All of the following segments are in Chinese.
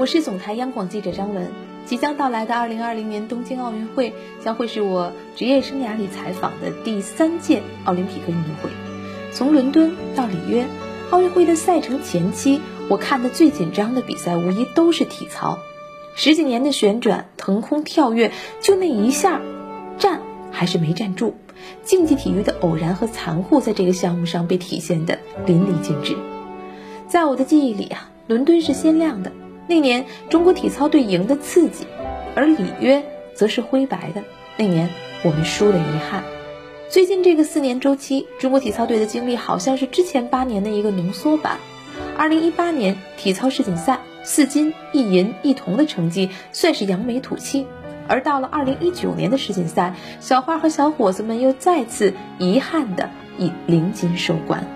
我是总台央广记者张文。即将到来的2020年东京奥运会将会是我职业生涯里采访的第三届奥林匹克运动会。从伦敦到里约，奥运会的赛程前期，我看的最紧张的比赛无疑都是体操。十几年的旋转、腾空、跳跃，就那一下，站还是没站住。竞技体育的偶然和残酷，在这个项目上被体现的淋漓尽致。在我的记忆里啊，伦敦是鲜亮的，那年中国体操队赢的刺激；而里约则是灰白的，那年我们输的遗憾。最近这个四年周期，中国体操队的经历好像是之前八年的一个浓缩版。二零一八年体操世锦赛四金一银一铜的成绩算是扬眉吐气。而到了二零一九年的世锦赛，小花和小伙子们又再次遗憾的以零金收官。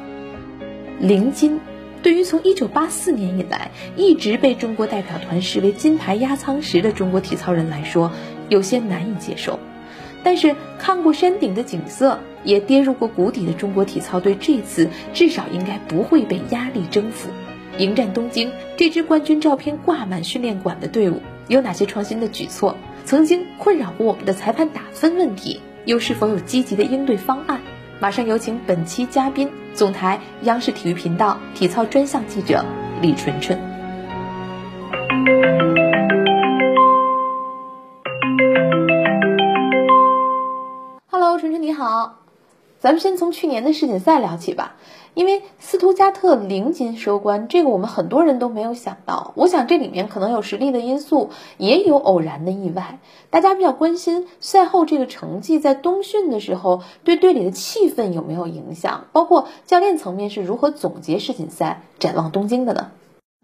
零金，对于从一九八四年以来一直被中国代表团视为金牌压舱石的中国体操人来说，有些难以接受。但是看过山顶的景色，也跌入过谷底的中国体操队，这次至少应该不会被压力征服。迎战东京，这支冠军照片挂满训练馆的队伍有哪些创新的举措？曾经困扰过我们的裁判打分问题，又是否有积极的应对方案？马上有请本期嘉宾，总台央视体育频道体操专项记者李纯纯。咱们先从去年的世锦赛聊起吧。因为斯图加特零金收官，这个我们很多人都没有想到。我想这里面可能有实力的因素，也有偶然的意外。大家比较关心赛后这个成绩在冬训的时候对队里的气氛有没有影响，包括教练层面是如何总结世锦赛、展望东京的呢？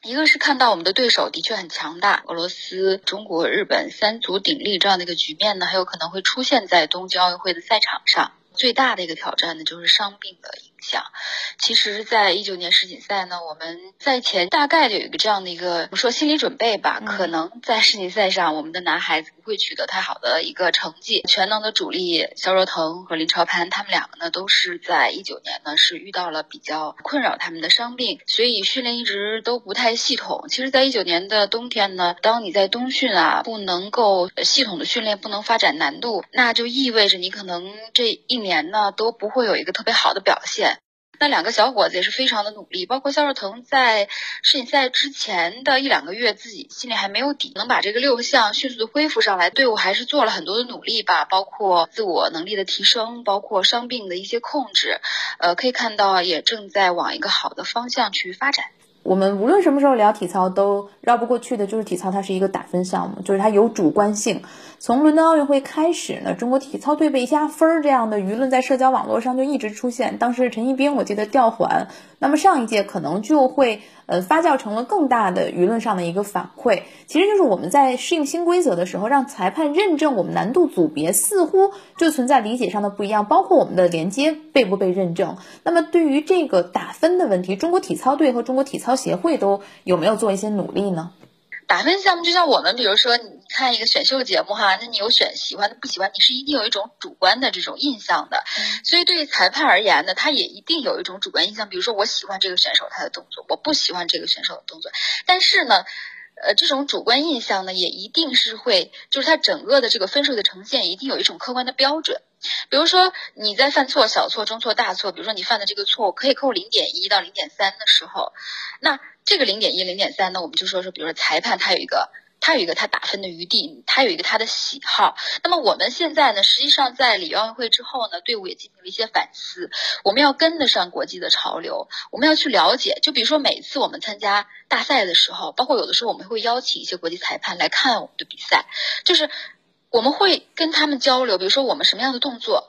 一个是看到我们的对手的确很强大，俄罗斯、中国、日本三足鼎立这样的一个局面呢，还有可能会出现在东京奥运会的赛场上。最大的一个挑战呢，就是伤病的响。其实，在一九年世锦赛呢，我们赛前大概有一个这样的一个，我说心理准备吧，可能在世锦赛上，我们的男孩子不会取得太好的一个成绩。全能的主力肖若腾和林超攀，他们两个呢，都是在一九年呢是遇到了比较困扰他们的伤病，所以训练一直都不太系统。其实，在一九年的冬天呢，当你在冬训啊不能够系统的训练，不能发展难度，那就意味着你可能这一年呢都不会有一个特别好的表现。那两个小伙子也是非常的努力，包括肖若腾在世锦赛之前的一两个月，自己心里还没有底，能把这个六项迅速的恢复上来，队伍还是做了很多的努力吧，包括自我能力的提升，包括伤病的一些控制，呃，可以看到也正在往一个好的方向去发展。我们无论什么时候聊体操，都绕不过去的就是体操，它是一个打分项目，就是它有主观性。从伦敦奥运会开始呢，中国体操队被压分儿这样的舆论在社交网络上就一直出现。当时陈一冰我记得调缓，那么上一届可能就会呃发酵成了更大的舆论上的一个反馈。其实就是我们在适应新规则的时候，让裁判认证我们难度组别，似乎就存在理解上的不一样，包括我们的连接被不被认证。那么对于这个打分的问题，中国体操队和中国体操协会都有没有做一些努力呢？打分项目就像我们，比如说你看一个选秀节目哈，那你有选喜欢的不喜欢，你是一定有一种主观的这种印象的。所以对于裁判而言呢，他也一定有一种主观印象。比如说我喜欢这个选手他的动作，我不喜欢这个选手的动作。但是呢，呃，这种主观印象呢，也一定是会，就是他整个的这个分数的呈现一定有一种客观的标准。比如说你在犯错，小错、中错、大错，比如说你犯的这个错误可以扣零点一到零点三的时候，那。这个零点一、零点三呢，我们就说说，比如说裁判他有一个，他有一个他打分的余地，他有一个他的喜好。那么我们现在呢，实际上在里约奥运会之后呢，队伍也进行了一些反思，我们要跟得上国际的潮流，我们要去了解。就比如说每次我们参加大赛的时候，包括有的时候我们会邀请一些国际裁判来看我们的比赛，就是我们会跟他们交流，比如说我们什么样的动作，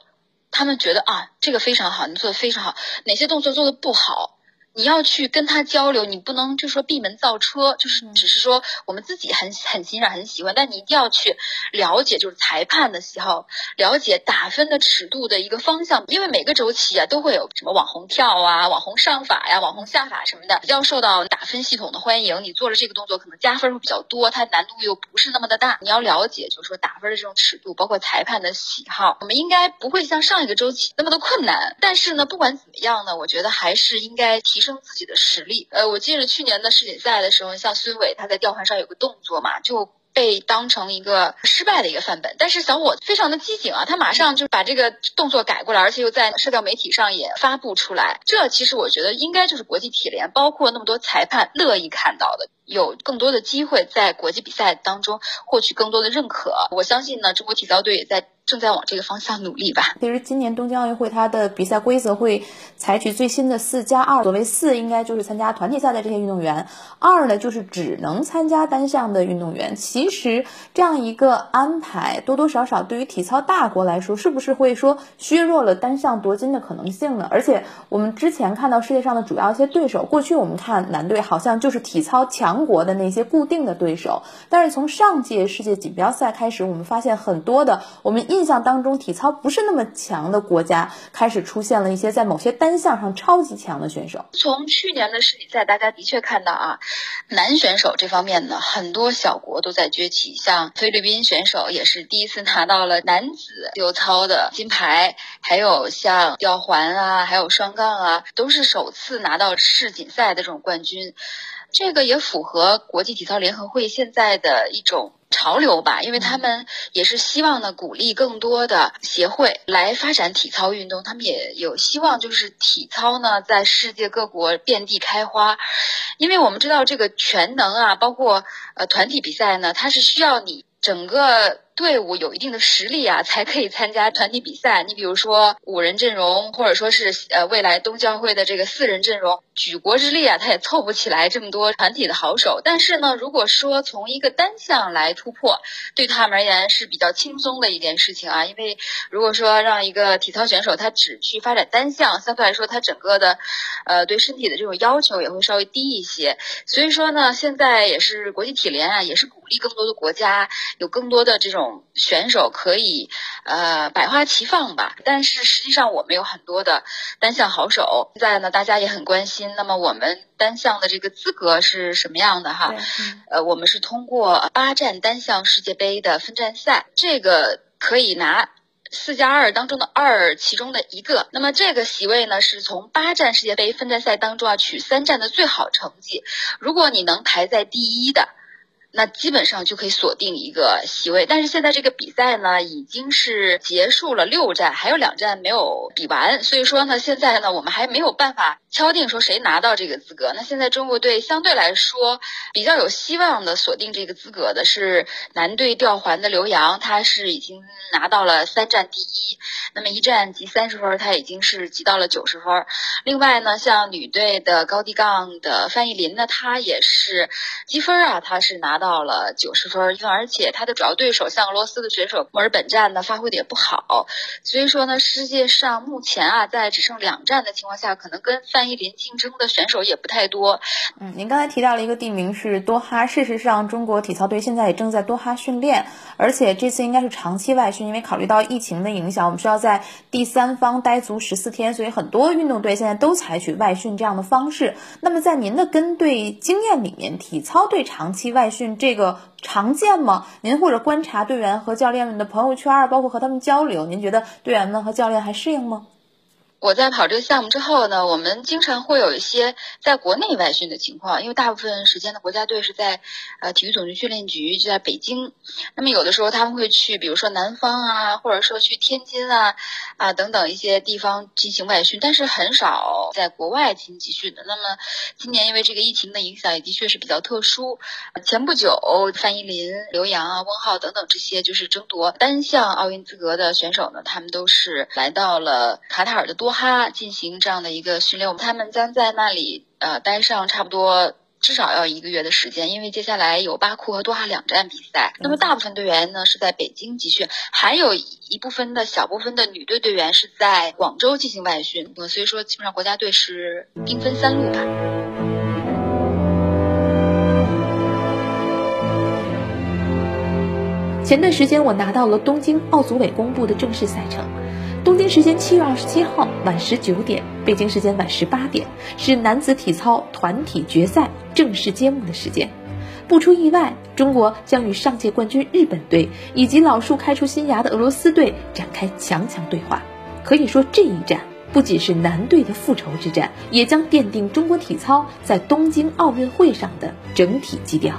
他们觉得啊这个非常好，你做的非常好，哪些动作做的不好。你要去跟他交流，你不能就说闭门造车，就是只是说我们自己很很欣赏、很喜欢，但你一定要去了解，就是裁判的喜好，了解打分的尺度的一个方向。因为每个周期啊都会有什么网红跳啊、网红上法呀、网红下法什么的，比较受到打分系统的欢迎。你做了这个动作，可能加分会比较多，它难度又不是那么的大。你要了解，就是说打分的这种尺度，包括裁判的喜好，我们应该不会像上一个周期那么的困难。但是呢，不管怎么样呢，我觉得还是应该提。升自己的实力。呃，我记得去年的世锦赛的时候，像孙伟他在吊环上有个动作嘛，就。被当成一个失败的一个范本，但是小伙非常的机警啊，他马上就把这个动作改过来，而且又在社交媒体上也发布出来。这其实我觉得应该就是国际体联，包括那么多裁判乐意看到的，有更多的机会在国际比赛当中获取更多的认可。我相信呢，中国体操队也在。正在往这个方向努力吧。其实今年东京奥运会它的比赛规则会采取最新的四加二，所谓四应该就是参加团体赛的这些运动员，二呢就是只能参加单项的运动员。其实这样一个安排多多少少对于体操大国来说，是不是会说削弱了单项夺金的可能性呢？而且我们之前看到世界上的主要一些对手，过去我们看男队好像就是体操强国的那些固定的对手，但是从上届世界锦标赛开始，我们发现很多的我们。印象当中，体操不是那么强的国家，开始出现了一些在某些单项上超级强的选手。从去年的世锦赛，大家的确看到啊，男选手这方面呢，很多小国都在崛起，像菲律宾选手也是第一次拿到了男子丢操的金牌，还有像吊环啊，还有双杠啊，都是首次拿到世锦赛的这种冠军。这个也符合国际体操联合会现在的一种。潮流吧，因为他们也是希望呢，鼓励更多的协会来发展体操运动。他们也有希望，就是体操呢，在世界各国遍地开花。因为我们知道，这个全能啊，包括呃团体比赛呢，它是需要你整个。队伍有一定的实力啊，才可以参加团体比赛。你比如说五人阵容，或者说是呃未来冬奥会的这个四人阵容，举国之力啊，他也凑不起来这么多团体的好手。但是呢，如果说从一个单项来突破，对他们而言是比较轻松的一件事情啊。因为如果说让一个体操选手他只去发展单项，相对来说他整个的呃对身体的这种要求也会稍微低一些。所以说呢，现在也是国际体联啊，也是鼓励更多的国家有更多的这种。选手可以呃百花齐放吧，但是实际上我们有很多的单项好手。现在呢，大家也很关心。那么我们单项的这个资格是什么样的哈？呃，我们是通过八站单项世界杯的分站赛，这个可以拿四加二当中的二其中的一个。那么这个席位呢，是从八站世界杯分站赛当中啊取三站的最好成绩。如果你能排在第一的。那基本上就可以锁定一个席位，但是现在这个比赛呢已经是结束了六站，还有两站没有比完，所以说呢，现在呢我们还没有办法敲定说谁拿到这个资格。那现在中国队相对来说比较有希望的锁定这个资格的是男队吊环的刘洋，他是已经拿到了三站第一，那么一站积三十分，他已经是积到了九十分。另外呢，像女队的高低杠的范逸林呢，他也是积分啊，他是拿。到了九十分，因为而且他的主要对手像俄罗斯的选手墨尔本站呢发挥的也不好，所以说呢，世界上目前啊，在只剩两站的情况下，可能跟范逸林竞争的选手也不太多。嗯，您刚才提到了一个地名是多哈，事实上，中国体操队现在也正在多哈训练，而且这次应该是长期外训，因为考虑到疫情的影响，我们需要在第三方待足十四天，所以很多运动队现在都采取外训这样的方式。那么在您的跟队经验里面，体操队长期外训。这个常见吗？您或者观察队员和教练们的朋友圈，包括和他们交流，您觉得队员们和教练还适应吗？我在跑这个项目之后呢，我们经常会有一些在国内外训的情况，因为大部分时间的国家队是在呃体育总局训练局，就在北京。那么有的时候他们会去，比如说南方啊，或者说去天津啊啊等等一些地方进行外训，但是很少在国外进行集训的。那么今年因为这个疫情的影响，也的确是比较特殊。前不久，范逸林、刘洋啊、翁浩等等这些就是争夺单项奥运资格的选手呢，他们都是来到了卡塔尔的多。哈进行这样的一个训练，他们将在那里呃待上差不多至少要一个月的时间，因为接下来有巴库和多哈两站比赛。那么大部分队员呢是在北京集训，还有一部分的小部分的女队队员是在广州进行外训。所以说，基本上国家队是兵分三路吧。前段时间我拿到了东京奥组委公布的正式赛程。东京时间七月二十七号晚十九点，北京时间晚十八点，是男子体操团体决赛正式揭幕的时间。不出意外，中国将与上届冠军日本队以及老树开出新芽的俄罗斯队展开强强对话。可以说，这一战不仅是男队的复仇之战，也将奠定中国体操在东京奥运会上的整体基调。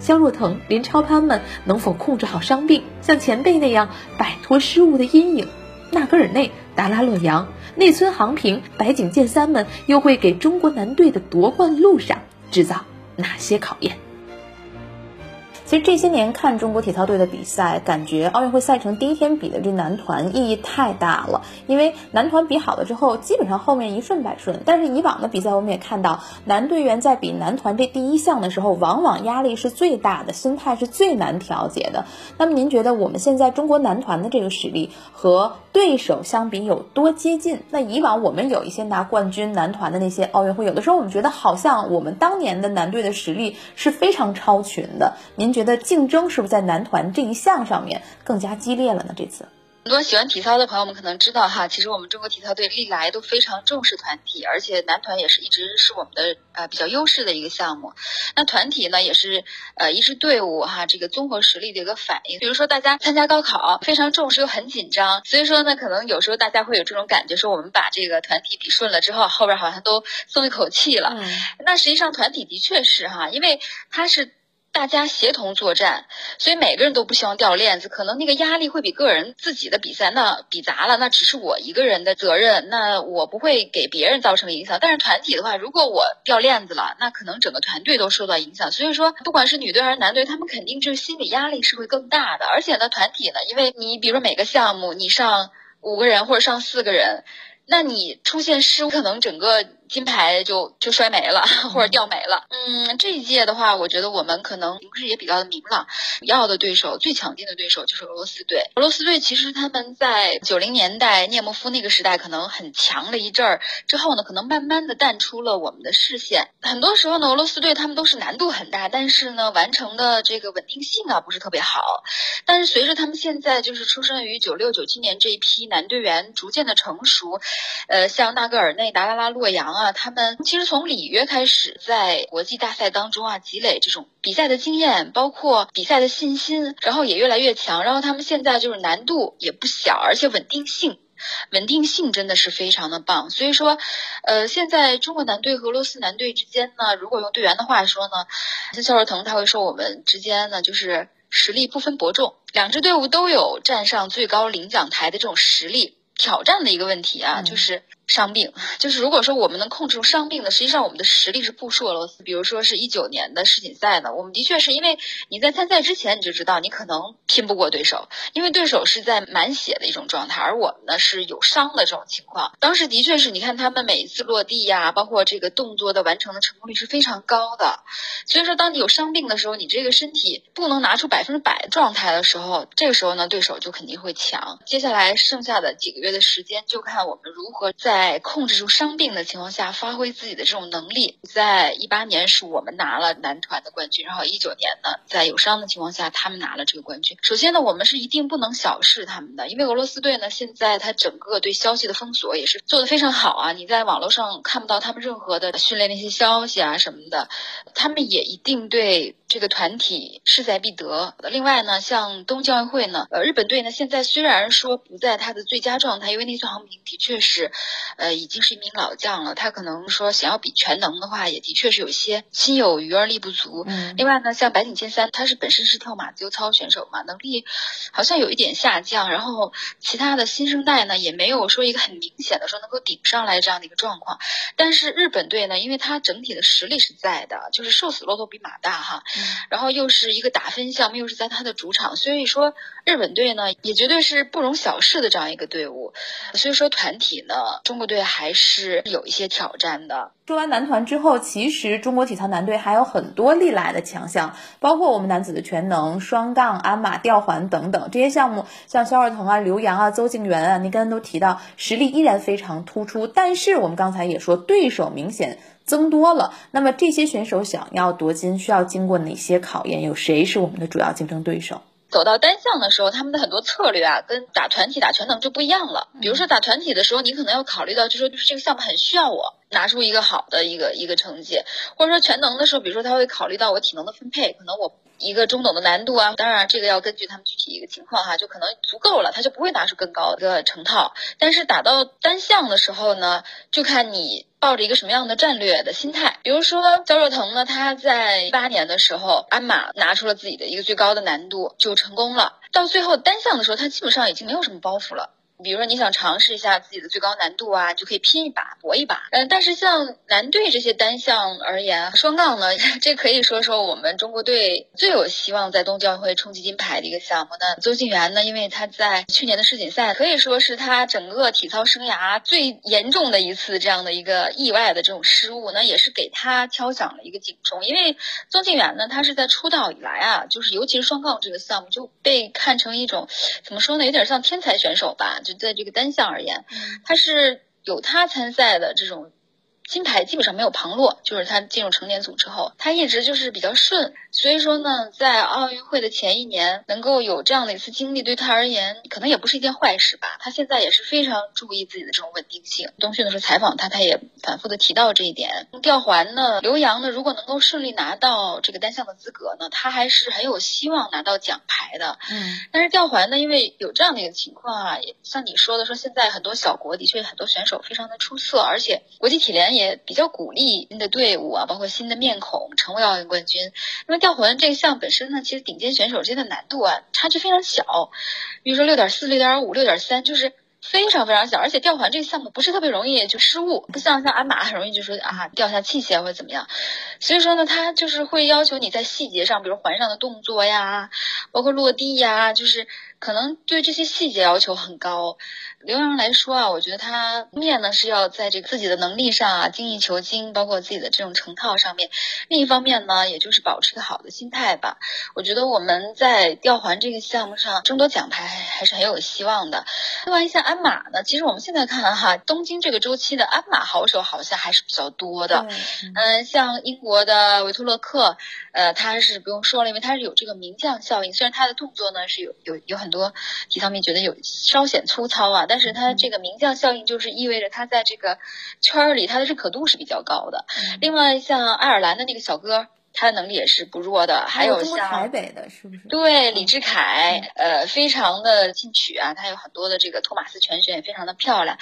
肖若腾、林超他们能否控制好伤病，像前辈那样摆脱失误的阴影？纳格尔内、达拉洛阳、内村航平、白井健三们又会给中国男队的夺冠路上制造哪些考验？其实这些年看中国体操队的比赛，感觉奥运会赛程第一天比的这男团意义太大了，因为男团比好了之后，基本上后面一顺百顺。但是以往的比赛我们也看到，男队员在比男团这第一项的时候，往往压力是最大的，心态是最难调节的。那么您觉得我们现在中国男团的这个实力和对手相比有多接近？那以往我们有一些拿冠军男团的那些奥运会，有的时候我们觉得好像我们当年的男队的实力是非常超群的。您？觉得竞争是不是在男团这一项上面更加激烈了呢？这次。很多喜欢体操的朋友们可能知道哈，其实我们中国体操队历来都非常重视团体，而且男团也是一直是我们的呃比较优势的一个项目。那团体呢，也是呃一支队伍哈这个综合实力的一个反应。比如说大家参加高考非常重视又很紧张，所以说呢，可能有时候大家会有这种感觉，说我们把这个团体比顺了之后，后边好像都松一口气了。那实际上团体的确是哈，因为它是。大家协同作战，所以每个人都不希望掉链子，可能那个压力会比个人自己的比赛那比砸了，那只是我一个人的责任，那我不会给别人造成影响。但是团体的话，如果我掉链子了，那可能整个团队都受到影响。所以说，不管是女队还是男队，他们肯定就是心理压力是会更大的。而且呢，团体呢，因为你比如说每个项目你上五个人或者上四个人，那你出现失误，可能整个。金牌就就摔没了，或者掉没了。嗯，这一届的话，我觉得我们可能形势也比较的明朗。主要的对手，最强劲的对手就是俄罗斯队。俄罗斯队其实他们在九零年代涅莫夫那个时代可能很强了一阵儿，之后呢，可能慢慢的淡出了我们的视线。很多时候呢，俄罗斯队他们都是难度很大，但是呢，完成的这个稳定性啊不是特别好。但是随着他们现在就是出生于九六九七年这一批男队员逐渐的成熟，呃，像纳格尔内、达拉拉、洛阳啊。啊，他们其实从里约开始，在国际大赛当中啊，积累这种比赛的经验，包括比赛的信心，然后也越来越强。然后他们现在就是难度也不小，而且稳定性，稳定性真的是非常的棒。所以说，呃，现在中国男队和俄罗斯男队之间呢，如果用队员的话说呢，像肖若腾他会说，我们之间呢就是实力不分伯仲，两支队伍都有站上最高领奖台的这种实力。挑战的一个问题啊，就是。伤病就是，如果说我们能控制住伤病呢，实际上我们的实力是不输俄罗斯。比如说是一九年的世锦赛呢，我们的确是因为你在参赛之前你就知道你可能拼不过对手，因为对手是在满血的一种状态，而我们呢是有伤的这种情况。当时的确是你看他们每一次落地呀，包括这个动作的完成的成功率是非常高的。所以说，当你有伤病的时候，你这个身体不能拿出百分之百状态的时候，这个时候呢，对手就肯定会强。接下来剩下的几个月的时间，就看我们如何在。在控制住伤病的情况下，发挥自己的这种能力。在一八年是我们拿了男团的冠军，然后一九年呢，在有伤的情况下，他们拿了这个冠军。首先呢，我们是一定不能小视他们的，因为俄罗斯队呢，现在他整个对消息的封锁也是做得非常好啊。你在网络上看不到他们任何的训练那些消息啊什么的，他们也一定对。这个团体势在必得。另外呢，像东京奥运会呢，呃，日本队呢现在虽然说不在他的最佳状态，因为内村航平的确是，呃，已经是一名老将了，他可能说想要比全能的话，也的确是有些心有余而力不足。嗯。另外呢，像白井健三，他是本身是跳马自由操选手嘛，能力好像有一点下降。然后其他的新生代呢，也没有说一个很明显的说能够顶上来这样的一个状况。但是日本队呢，因为他整体的实力是在的，就是瘦死骆驼比马大哈。然后又是一个打分项目，又是在他的主场，所以说日本队呢也绝对是不容小视的这样一个队伍。所以说团体呢，中国队还是有一些挑战的。说完男团之后，其实中国体操男队还有很多历来的强项，包括我们男子的全能、双杠、鞍马、吊环等等这些项目，像肖尔腾啊、刘洋啊、邹敬园啊，您刚刚都提到，实力依然非常突出。但是我们刚才也说，对手明显。增多了，那么这些选手想要夺金，需要经过哪些考验？有谁是我们的主要竞争对手？走到单项的时候，他们的很多策略啊，跟打团体、打全能就不一样了。比如说打团体的时候，你可能要考虑到，就说就是这个项目很需要我。拿出一个好的一个一个成绩，或者说全能的时候，比如说他会考虑到我体能的分配，可能我一个中等的难度啊，当然这个要根据他们具体一个情况哈，就可能足够了，他就不会拿出更高的成套。但是打到单项的时候呢，就看你抱着一个什么样的战略的心态。比如说焦若腾呢，他在一八年的时候，鞍马拿出了自己的一个最高的难度，就成功了。到最后单项的时候，他基本上已经没有什么包袱了。比如说你想尝试一下自己的最高难度啊，就可以拼一把搏一把。嗯，但是像男队这些单项而言，双杠呢，这可以说说我们中国队最有希望在冬季奥运会冲击金牌的一个项目。那邹敬园呢，因为他在去年的世锦赛可以说是他整个体操生涯最严重的一次这样的一个意外的这种失误，那也是给他敲响了一个警钟。因为邹敬园呢，他是在出道以来啊，就是尤其是双杠这个项目就被看成一种怎么说呢，有点像天才选手吧，就。在这个单项而言，他是有他参赛的这种。金牌基本上没有旁落，就是他进入成年组之后，他一直就是比较顺。所以说呢，在奥运会的前一年能够有这样的一次经历，对他而言可能也不是一件坏事吧。他现在也是非常注意自己的这种稳定性。冬训的时候采访他，他也反复的提到这一点。吊环呢，刘洋呢，如果能够顺利拿到这个单项的资格呢，他还是很有希望拿到奖牌的。嗯。但是吊环呢，因为有这样的一个情况啊，也像你说的，说现在很多小国的确很多选手非常的出色，而且国际体联。也比较鼓励新的队伍啊，包括新的面孔成为奥运冠军。那么吊环这个项本身呢，其实顶尖选手之间的难度啊，差距非常小。比如说六点四、六点五、六点三，就是非常非常小。而且吊环这个项目不是特别容易就失误，不像像鞍马很容易就说啊掉下器械或者怎么样。所以说呢，它就是会要求你在细节上，比如环上的动作呀，包括落地呀，就是可能对这些细节要求很高。刘洋来说啊，我觉得他面呢是要在这个自己的能力上啊精益求精，包括自己的这种成套上面。另一方面呢，也就是保持一个好的心态吧。我觉得我们在吊环这个项目上争夺奖牌还是很有希望的。另外一项鞍马呢，其实我们现在看哈，东京这个周期的鞍马好手好像还是比较多的。嗯，像英国的维托洛克，呃，他是不用说了，因为他是有这个名将效应。虽然他的动作呢是有有有很多体操迷觉得有稍显粗糙啊，但但是他这个名将效应，就是意味着他在这个圈儿里，他的认可度是比较高的。另外，像爱尔兰的那个小哥。他的能力也是不弱的，还有像台北的，是不是？对，李志凯，呃，非常的进取啊，他有很多的这个托马斯全选也非常的漂亮。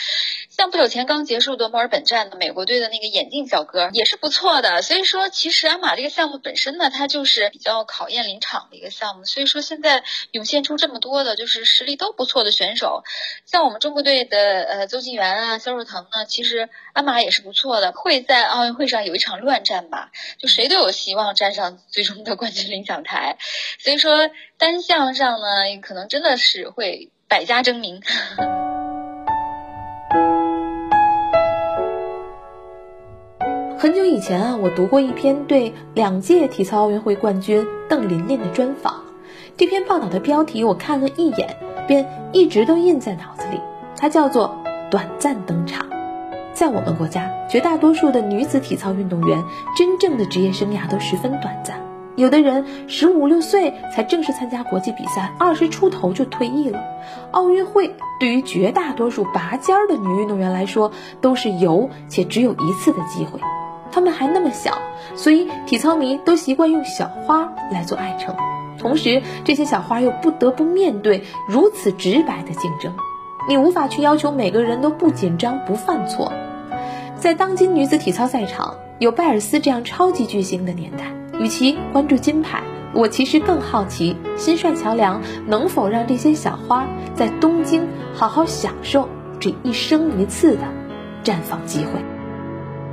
像不久前刚结束的墨尔本站的美国队的那个眼镜小哥也是不错的。所以说，其实鞍马这个项目本身呢，它就是比较考验临场的一个项目。所以说，现在涌现出这么多的就是实力都不错的选手，像我们中国队的呃邹敬园啊、肖若腾呢，其实鞍马也是不错的，会在奥运会上有一场乱战吧？就谁都有希望。站上最终的冠军领奖台，所以说单项上呢，可能真的是会百家争鸣。很久以前啊，我读过一篇对两届体操奥运会冠军邓琳琳的专访，这篇报道的标题我看了一眼，便一直都印在脑子里，它叫做《短暂登场》。在我们国家，绝大多数的女子体操运动员真正的职业生涯都十分短暂，有的人十五六岁才正式参加国际比赛，二十出头就退役了。奥运会对于绝大多数拔尖儿的女运动员来说，都是有且只有一次的机会。她们还那么小，所以体操迷都习惯用小花来做爱称。同时，这些小花又不得不面对如此直白的竞争。你无法去要求每个人都不紧张、不犯错。在当今女子体操赛场，有拜尔斯这样超级巨星的年代，与其关注金牌，我其实更好奇新帅乔梁能否让这些小花在东京好好享受这一生一次的绽放机会。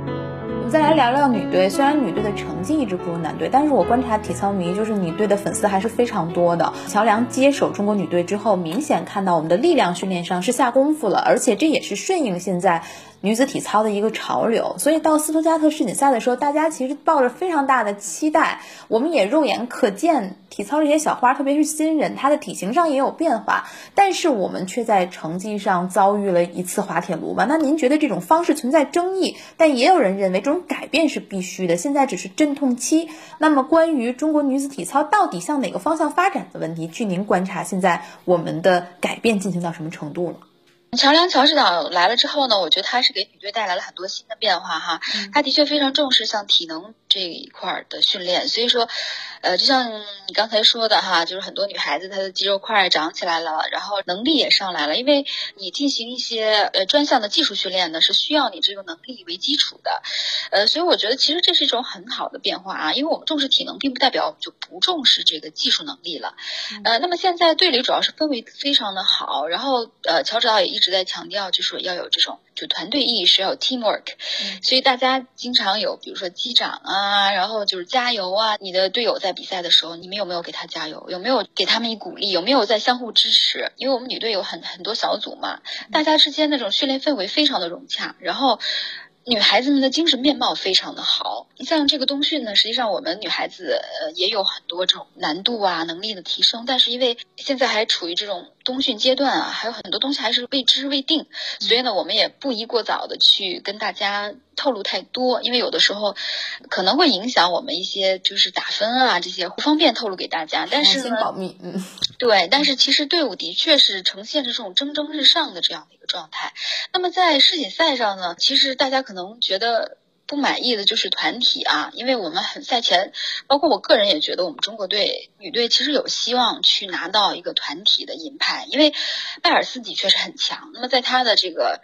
我们再来聊聊女队，虽然女队的成绩一直不如男队，但是我观察体操迷，就是女队的粉丝还是非常多的。乔梁接手中国女队之后，明显看到我们的力量训练上是下功夫了，而且这也是顺应现在。女子体操的一个潮流，所以到斯图加特世锦赛的时候，大家其实抱着非常大的期待。我们也肉眼可见体操这些小花，特别是新人，她的体型上也有变化，但是我们却在成绩上遭遇了一次滑铁卢吧？那您觉得这种方式存在争议？但也有人认为这种改变是必须的，现在只是阵痛期。那么关于中国女子体操到底向哪个方向发展的问题，据您观察，现在我们的改变进行到什么程度了？乔梁乔指导来了之后呢，我觉得他是给女队带来了很多新的变化哈。他的确非常重视像体能这一块的训练，所以说，呃，就像你刚才说的哈，就是很多女孩子她的肌肉块长起来了，然后能力也上来了。因为你进行一些呃专项的技术训练呢，是需要你这个能力为基础的，呃，所以我觉得其实这是一种很好的变化啊。因为我们重视体能，并不代表我们就不重视这个技术能力了。呃，那么现在队里主要是氛围非常的好，然后呃，乔指导也一。一直在强调，就是要有这种就团队意识，要有 teamwork，所以大家经常有，比如说击掌啊，然后就是加油啊。你的队友在比赛的时候，你们有没有给他加油？有没有给他们以鼓励？有没有在相互支持？因为我们女队有很很多小组嘛，大家之间那种训练氛围非常的融洽，然后。女孩子们的精神面貌非常的好。你像这个冬训呢，实际上我们女孩子呃也有很多这种难度啊、能力的提升，但是因为现在还处于这种冬训阶段啊，还有很多东西还是未知未定，所以呢，我们也不宜过早的去跟大家透露太多，因为有的时候可能会影响我们一些就是打分啊这些不方便透露给大家。但是先保密，嗯，对。但是其实队伍的确是呈现着这种蒸蒸日上的这样的一个状态。那么在世锦赛上呢，其实大家可。能觉得不满意的就是团体啊，因为我们很赛前，包括我个人也觉得我们中国队女队其实有希望去拿到一个团体的银牌，因为拜尔斯的确是很强。那么在他的这个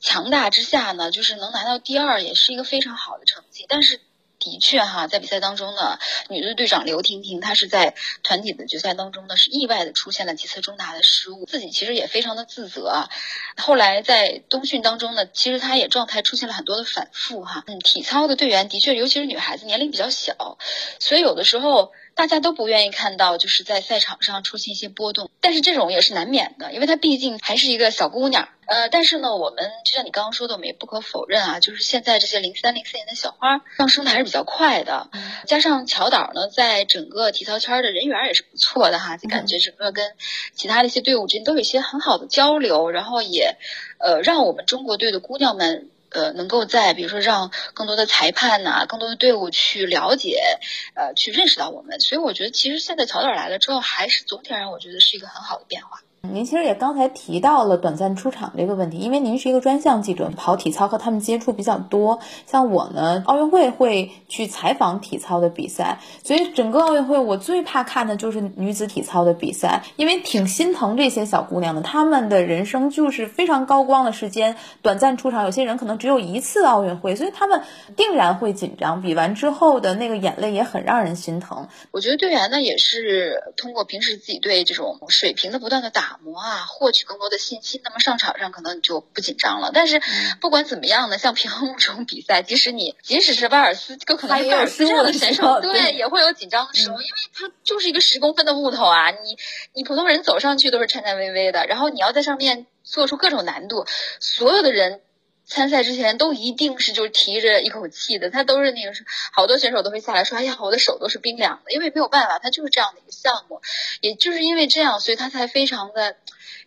强大之下呢，就是能拿到第二也是一个非常好的成绩，但是。的确哈，在比赛当中呢，女队队长刘婷婷她是在团体的决赛当中呢，是意外的出现了几次重大的失误，自己其实也非常的自责。后来在冬训当中呢，其实她也状态出现了很多的反复哈。嗯，体操的队员的确，尤其是女孩子年龄比较小，所以有的时候。大家都不愿意看到，就是在赛场上出现一些波动，但是这种也是难免的，因为她毕竟还是一个小姑娘。呃，但是呢，我们就像你刚刚说的，我们也不可否认啊，就是现在这些零三、零四年的小花上升的还是比较快的，加上乔导呢，在整个体操圈的人缘也是不错的哈，就感觉整个跟其他的一些队伍之间都有一些很好的交流，然后也，呃，让我们中国队的姑娘们。呃，能够在比如说让更多的裁判呐，更多的队伍去了解，呃，去认识到我们，所以我觉得其实现在乔导来了之后，还是总体上我觉得是一个很好的变化。您其实也刚才提到了短暂出场这个问题，因为您是一个专项记者，跑体操和他们接触比较多。像我呢，奥运会会去采访体操的比赛，所以整个奥运会我最怕看的就是女子体操的比赛，因为挺心疼这些小姑娘的，她们的人生就是非常高光的时间，短暂出场，有些人可能只有一次奥运会，所以她们定然会紧张，比完之后的那个眼泪也很让人心疼。我觉得队员呢也是通过平时自己对这种水平的不断的打。打磨啊，获取更多的信息，那么上场上可能你就不紧张了。但是不管怎么样呢，像平衡木这种比赛，即使你即使是巴尔斯，就可能威尔斯这样的选手，对，也会有紧张的时候，因为他就是一个十公分的木头啊，你你普通人走上去都是颤颤巍巍的，然后你要在上面做出各种难度，所有的人。参赛之前都一定是就提着一口气的，他都是那个是好多选手都会下来说，哎呀，我的手都是冰凉的，因为没有办法，他就是这样的一个项目，也就是因为这样，所以他才非常的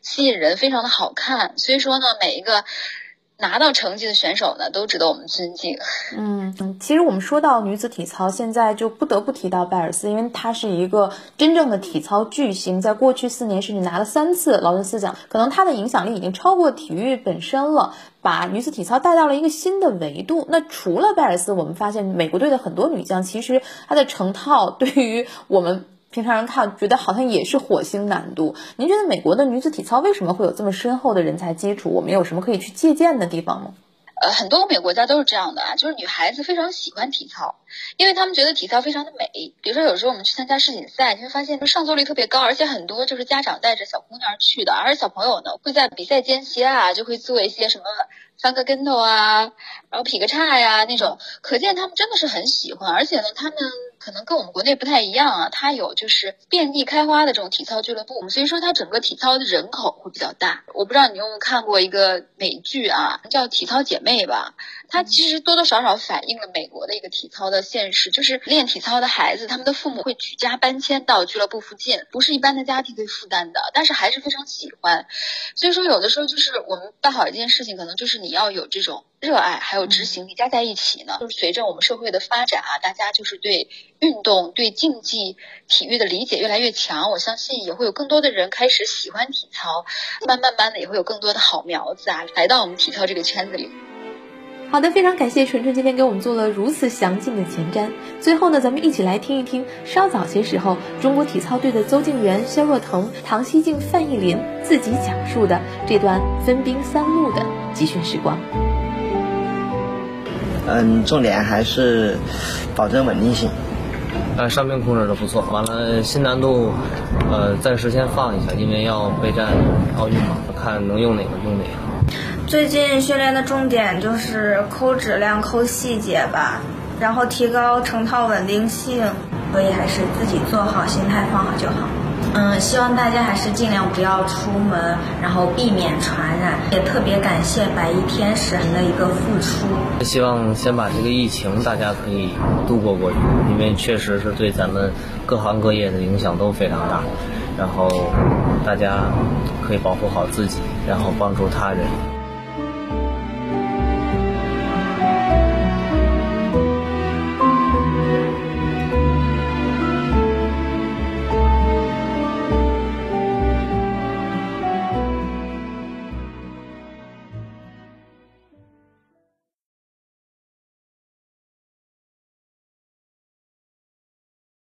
吸引人，非常的好看。所以说呢，每一个。拿到成绩的选手呢，都值得我们尊敬。嗯，其实我们说到女子体操，现在就不得不提到拜尔斯，因为她是一个真正的体操巨星，在过去四年甚至拿了三次劳伦斯奖，可能她的影响力已经超过体育本身了，把女子体操带到了一个新的维度。那除了拜尔斯，我们发现美国队的很多女将，其实她的成套 对于我们。平常人看觉得好像也是火星难度。您觉得美国的女子体操为什么会有这么深厚的人才基础？我们有什么可以去借鉴的地方吗？呃，很多欧美国家都是这样的啊，就是女孩子非常喜欢体操，因为她们觉得体操非常的美。比如说有时候我们去参加世锦赛，你会发现就上座率特别高，而且很多就是家长带着小姑娘去的，而小朋友呢会在比赛间隙啊就会做一些什么翻个跟头啊，然后劈个叉呀那种，可见他们真的是很喜欢，而且呢他们。可能跟我们国内不太一样啊，他有就是遍地开花的这种体操俱乐部，所以说他整个体操的人口会比较大。我不知道你有没有看过一个美剧啊，叫《体操姐妹》吧？它其实多多少少反映了美国的一个体操的现实，就是练体操的孩子，他们的父母会举家搬迁到俱乐部附近，不是一般的家庭可以负担的，但是还是非常喜欢。所以说，有的时候就是我们办好一件事情，可能就是你要有这种热爱，还有执行力加在一起呢。就是随着我们社会的发展啊，大家就是对运动、对竞技体育的理解越来越强，我相信也会有更多的人开始喜欢体操，慢慢慢的也会有更多的好苗子啊来到我们体操这个圈子里。好的，非常感谢纯纯今天给我们做了如此详尽的前瞻。最后呢，咱们一起来听一听稍早些时候中国体操队的邹敬园、肖若腾、唐希静、范逸林自己讲述的这段分兵三路的集训时光。嗯，重点还是保证稳定性。呃，伤病控制的不错，完了新难度，呃，暂时先放一下，因为要备战奥运嘛，看能用哪个用哪个。最近训练的重点就是抠质量、抠细节吧，然后提高成套稳定性，所以还是自己做好，心态放好就好。嗯，希望大家还是尽量不要出门，然后避免传染。也特别感谢白衣天使们的一个付出。希望先把这个疫情大家可以度过过去，因为确实是对咱们各行各业的影响都非常大。然后大家可以保护好自己，然后帮助他人。